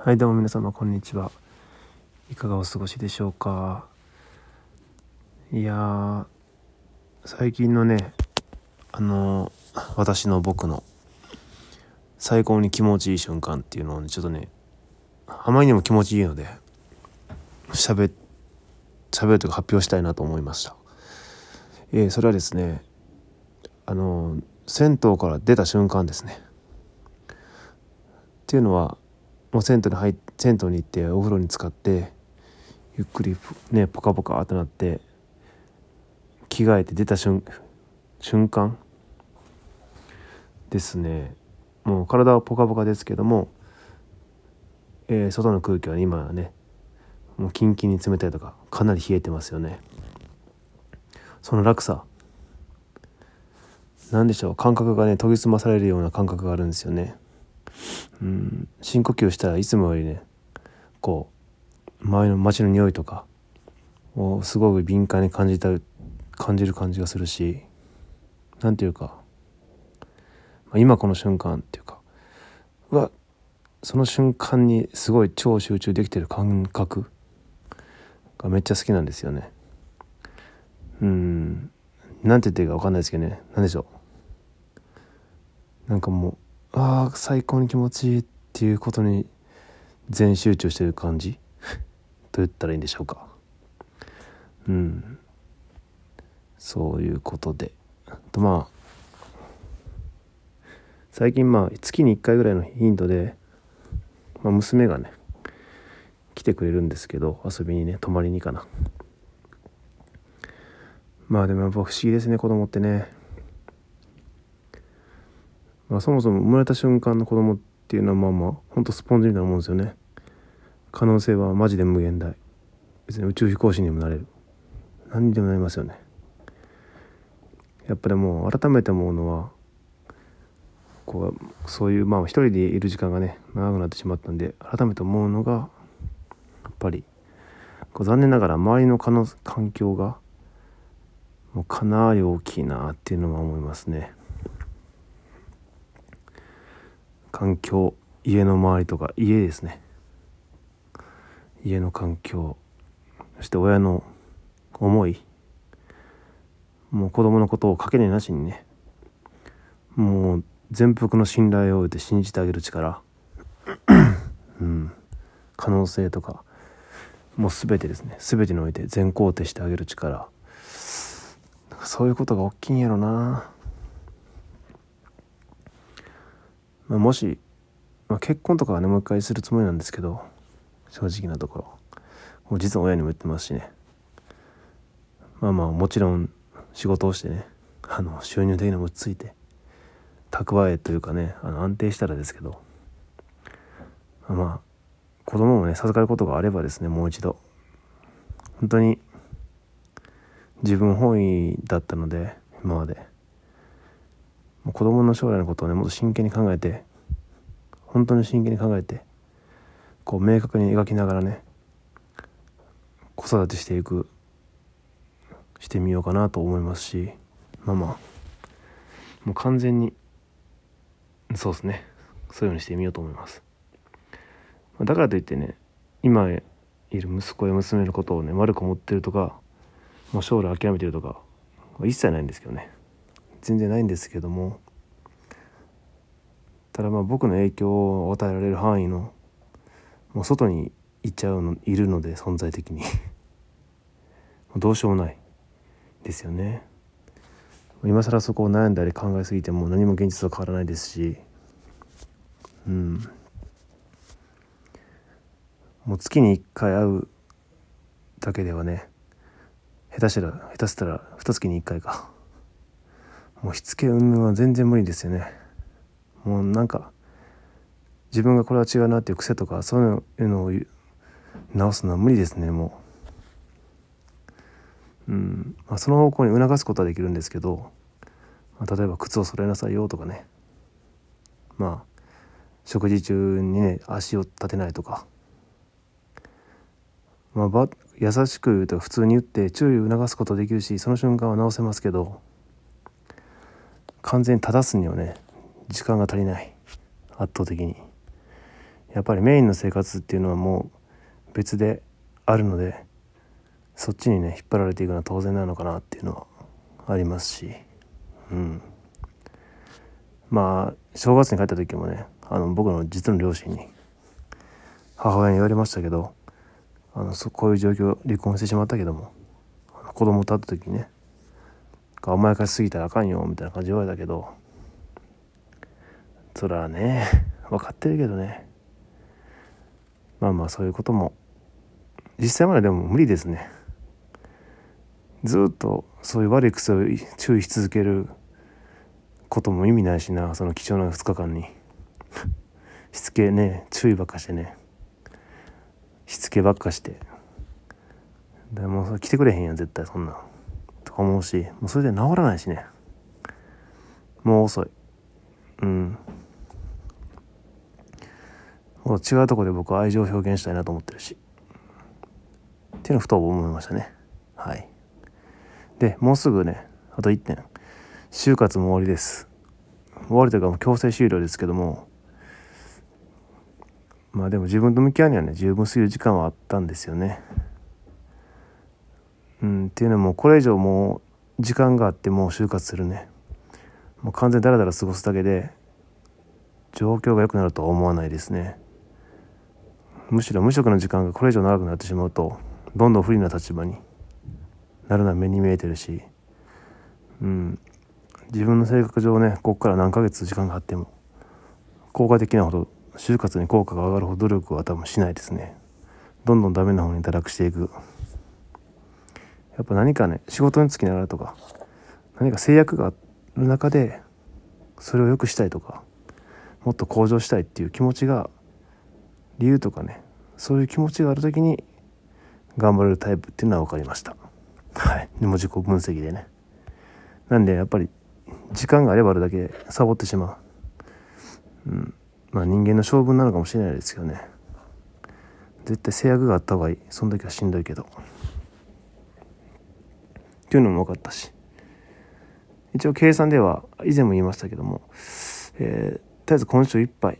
はいどうも皆様こんにちは。いかがお過ごしでしょうか？いや最近のねあの私の僕の最高に気持ちいい瞬間っていうのをねちょっとねあまりにも気持ちいいので喋喋るというか発表したいなと思いました。えー、それはですねあの銭湯から出た瞬間ですね。っていうのはもう銭湯に入銭湯に行ってお風呂に浸かってゆっくりねポカポカってなって着替えて出た瞬瞬間ですね。もう体はポカポカですけども、えー、外の空気は今はねもうキンキンに冷たいとかかなり冷えてますよね。その落差何でしょう感覚がね研ぎ澄まされるような感覚があるんですよね。うん。深呼吸したらいつもよりねこう周りの街の匂いとかをすごく敏感に感じた感じる感じがするし何ていうか、まあ、今この瞬間っていうかうわその瞬間にすごい超集中できてる感覚がめっちゃ好きなんですよね。うん。なんて言っていいか分かんないですけどね。何でしょう。なんかもうあ最高に気持ちいいっていうことに全集中してる感じ？と言ったらいいんでしょうか？うん。そういうことで。とまあ最近まあ月に1回ぐらいの頻度で、まあ、娘がね来てくれるんですけど遊びにね泊まりにかな。まあでもやっぱ不思議ですね子供ってね。まあ、そもそも生まれた瞬間の子供っていうのはまあまあほんとスポンジみたいなもんですよね。可能性はマジで無限大。別に宇宙飛行士にもなれる。何にでもなりますよね。やっぱりもう改めて思うのはこうそういうまあ一人でいる時間がね長くなってしまったんで改めて思うのがやっぱりこう残念ながら周りの環境がもうかなり大きいなっていうのは思いますね。環境家の周りとか家ですね。家の環境そして親の思いもう子供のことをかけねなしにねもう全幅の信頼を置いて信じてあげる力うん可能性とかもう全てですね。全てにおいて全肯定してあげる力。そういうことが大きいんやろな。まあ、もし、まあ、結婚とかはねもう一回するつもりなんですけど正直なところ。もう実は親にも言ってますしね。まあまあもちろん仕事をしてねあの収入的にも落ち着いて蓄えというかねあの安定したらですけどまあ、子供もね授かることがあればですねもう一度。本当に自分本位だったので今まで。子供の将来のことをねもっと真剣に考えて本当に真剣に考えてこう明確に描きながらね子育てしていくしてみようかなと思いますしまあまあもう完全にそうですね。そういうようにしてみようと思います。だからといってね今いる息子や娘のことをね悪く思ってるとかもう将来諦めてるとか一切ないんですけどね。全然ないんですけどもただまあ僕の影響を与えられる範囲のもう外に行っちゃうのいるので存在的に。どうしようもないですよね。今更そこを悩んだり考えすぎても何も現実は変わらないですし。うん。もう月に1回会うだけではね下手したら下手したら二月に1回か。もうしつけ云々は全然無理ですよね。もうなんか自分がこれは違うなっていう癖とかそういうのを直すのは無理ですねもう。うん。まあその方向に促すことはできるんですけど、まあ、例えば靴を揃えなさいよとかね。まあ食事中にね足を立てないとか。まあ優しく言うと普通に言って注意を促すことできるしその瞬間は直せますけど完全に正すにはね時間が足りない。圧倒的に。やっぱりメインの生活っていうのはもう別であるのでそっちにね引っ張られていくのは当然なのかなっていうのはありますし。うん。まあ正月に帰った時もねあの僕の実の両親に母親に言われましたけどあのそこういう状況離婚してしまったけども子供と会った時にね甘やかしすぎたらあかんよみたいな感じで言われたけどそらね分かってるけどね。まあまあそういうことも実際まででも無理ですね。ずっとそういう悪い癖を注意し続けることも意味ないしなその貴重な2日間に。しつけね注意ばっかしてね。しつけばっかして。でも来てくれへんやん絶対そんなん。思うしもうそれで治らないしね。もう遅い。うん。もう違うとこで僕は愛情を表現したいなと思ってるし。っていうのをふと思いましたね。はい。でもうすぐねあと1点。就活も終わりです。終わりというかもう強制終了ですけども。まあでも自分と向き合うにはね十分すぎる時間はあったんですよね。うん、っていうのもこれ以上もう時間があってもう就活するね。もう完全にダラダラ過ごすだけで状況が良くなるとは思わないですね。むしろ無職の時間がこれ以上長くなってしまうとどんどん不利な立場になるのは目に見えてるしうん。自分の性格上ねここから何ヶ月時間があっても効果的なほど就活に効果が上がるほど努力は多分しないですね。どんどんダメな方に堕落していく。やっぱ何かね仕事につきながらとか何か制約がある中でそれを良くしたいとかもっと向上したいっていう気持ちが理由とかねそういう気持ちがある時に頑張れるタイプっていうのは分かりました。はい。でも自己分析でね。なんでやっぱり時間があればあるだけサボってしまう。うん。まあ人間の性分なのかもしれないですけどね。絶対制約があった方がいい。その時はしんどいけど。っていうのも分かったし。一応計算では以前も言いましたけども、えー、とりあえず今週いっぱい。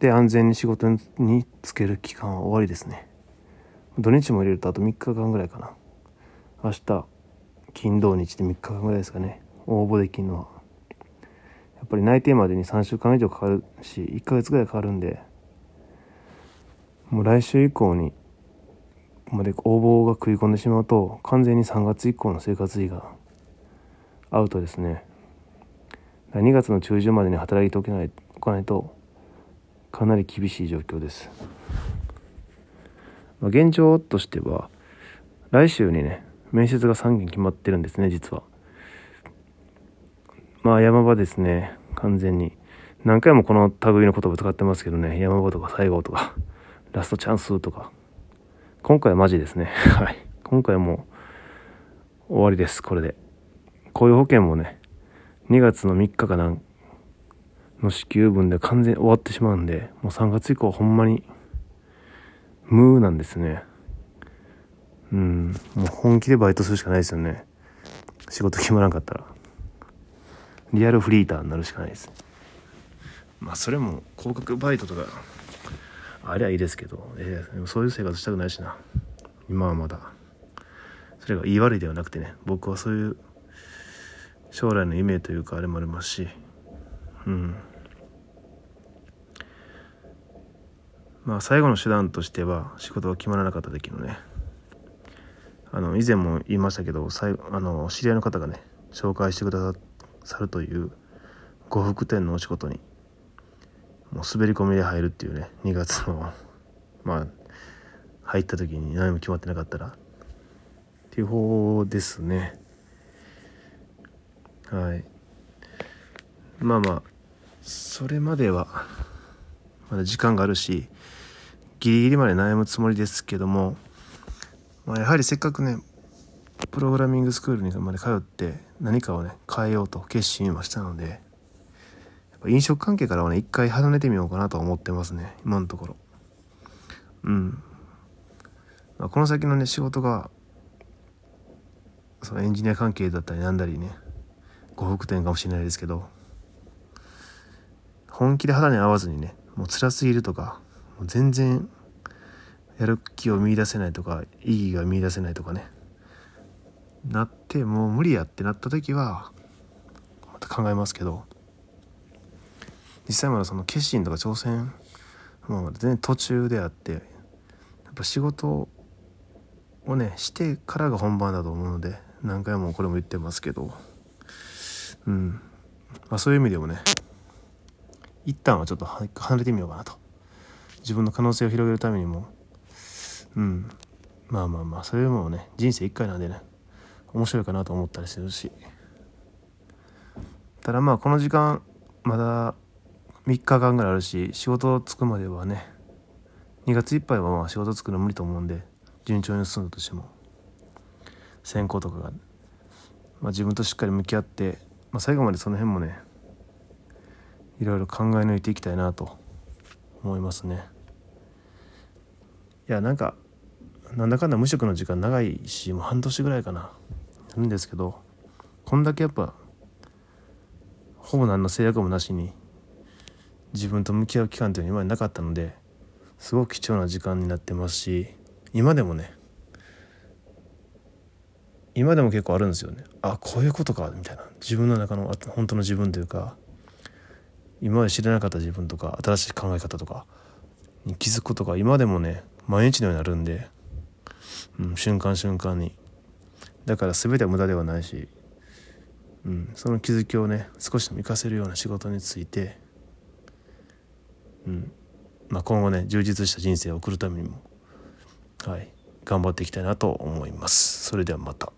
で安全に仕事に就ける期間は終わりですね。土日も入れるとあと3日間ぐらいかな。明日金土日で3日間ぐらいですかね。応募できるのは。やっぱり内定までに3週間以上かかるし1ヶ月ぐらいかかるんでもう来週以降にまで応募が食い込んでしまうと完全に3月以降の生活費がアウトですね。2月の中旬までに働いておけないおかないとかなり厳しい状況です、まあ、現状としては来週にね面接が3件決まってるんですね実は。まあ山場ですね。完全に。何回もこの類の言葉使ってますけどね山場とか最後とかラストチャンスとか。今回はマジですね。はい。今回も終わりです、これで。雇用保険もね、2月の3日かなんの支給分で完全に終わってしまうんで、もう3月以降ほんまに無なんですね。うん、もう本気でバイトするしかないですよね。仕事決まらんかったら。リアルフリーターになるしかないです。まあそれも広告バイトとかありゃいいですけど、えー、そういう生活したくないしな。今はまだ。それが言い悪いではなくてね。僕はそういう将来の夢というかあれもありますし。うん。まあ最後の手段としては仕事が決まらなかった時のね。あの以前も言いましたけどあの知り合いの方がね紹介してくださるという呉服店のお仕事にもう滑り込みで入るっていうね2月のまあ入った時に何も決まってなかったらっていう方ですね。はい。まあまあそれまではまだ時間があるしギリギリまで悩むつもりですけども、まあ、やはりせっかくねプログラミングスクールにまで通って何かをね変えようと決心はしたので飲食関係からはね、一回離れてみようかなと思ってますね。今のところ。うん。まあ、この先のね、仕事が、そのエンジニア関係だったりなんだりね、呉服店かもしれないですけど、本気で肌に合わずにね、もう辛すぎるとかもう全然やる気を見いだせないとか意義が見いだせないとかねなってもう無理やってなった時はまた考えますけど実際まだその決心とか挑戦もう全然途中であってやっぱ仕事をねしてからが本番だと思うので何回もこれも言ってますけどうん。まあそういう意味でもね一旦はちょっと離れてみようかなと。自分の可能性を広げるためにも。うん。まあまあまあそれもね人生一回なんでね面白いかなと思ったりするし。ただまあこの時間まだ3日間ぐらいあるし仕事着くまではね2月いっぱいはまあ仕事着くの無理と思うんで順調に進んだとしても選考とかが、まあ、自分としっかり向き合って、まあ、最後までその辺もねいろいろ考え抜いていきたいなと思いますね。いやなんかなんだかんだ無職の時間長いしもう半年ぐらいかななんですけどこんだけやっぱほぼ何の制約もなしに自分と向き合う期間というのは今までなかったのですごく貴重な時間になってますし今でもね今でも結構あるんですよね。あこういうことかみたいな。自分の中の本当の自分というか今まで知らなかった自分とか新しい考え方とかに気づくことが今でもね毎日のようになるんで、うん、瞬間瞬間に。だから全ては無駄ではないし、うん、その気づきをね少しでも活かせるような仕事について、うんまあ、今後ね充実した人生を送るためにもはい頑張っていきたいなと思います。それではまた。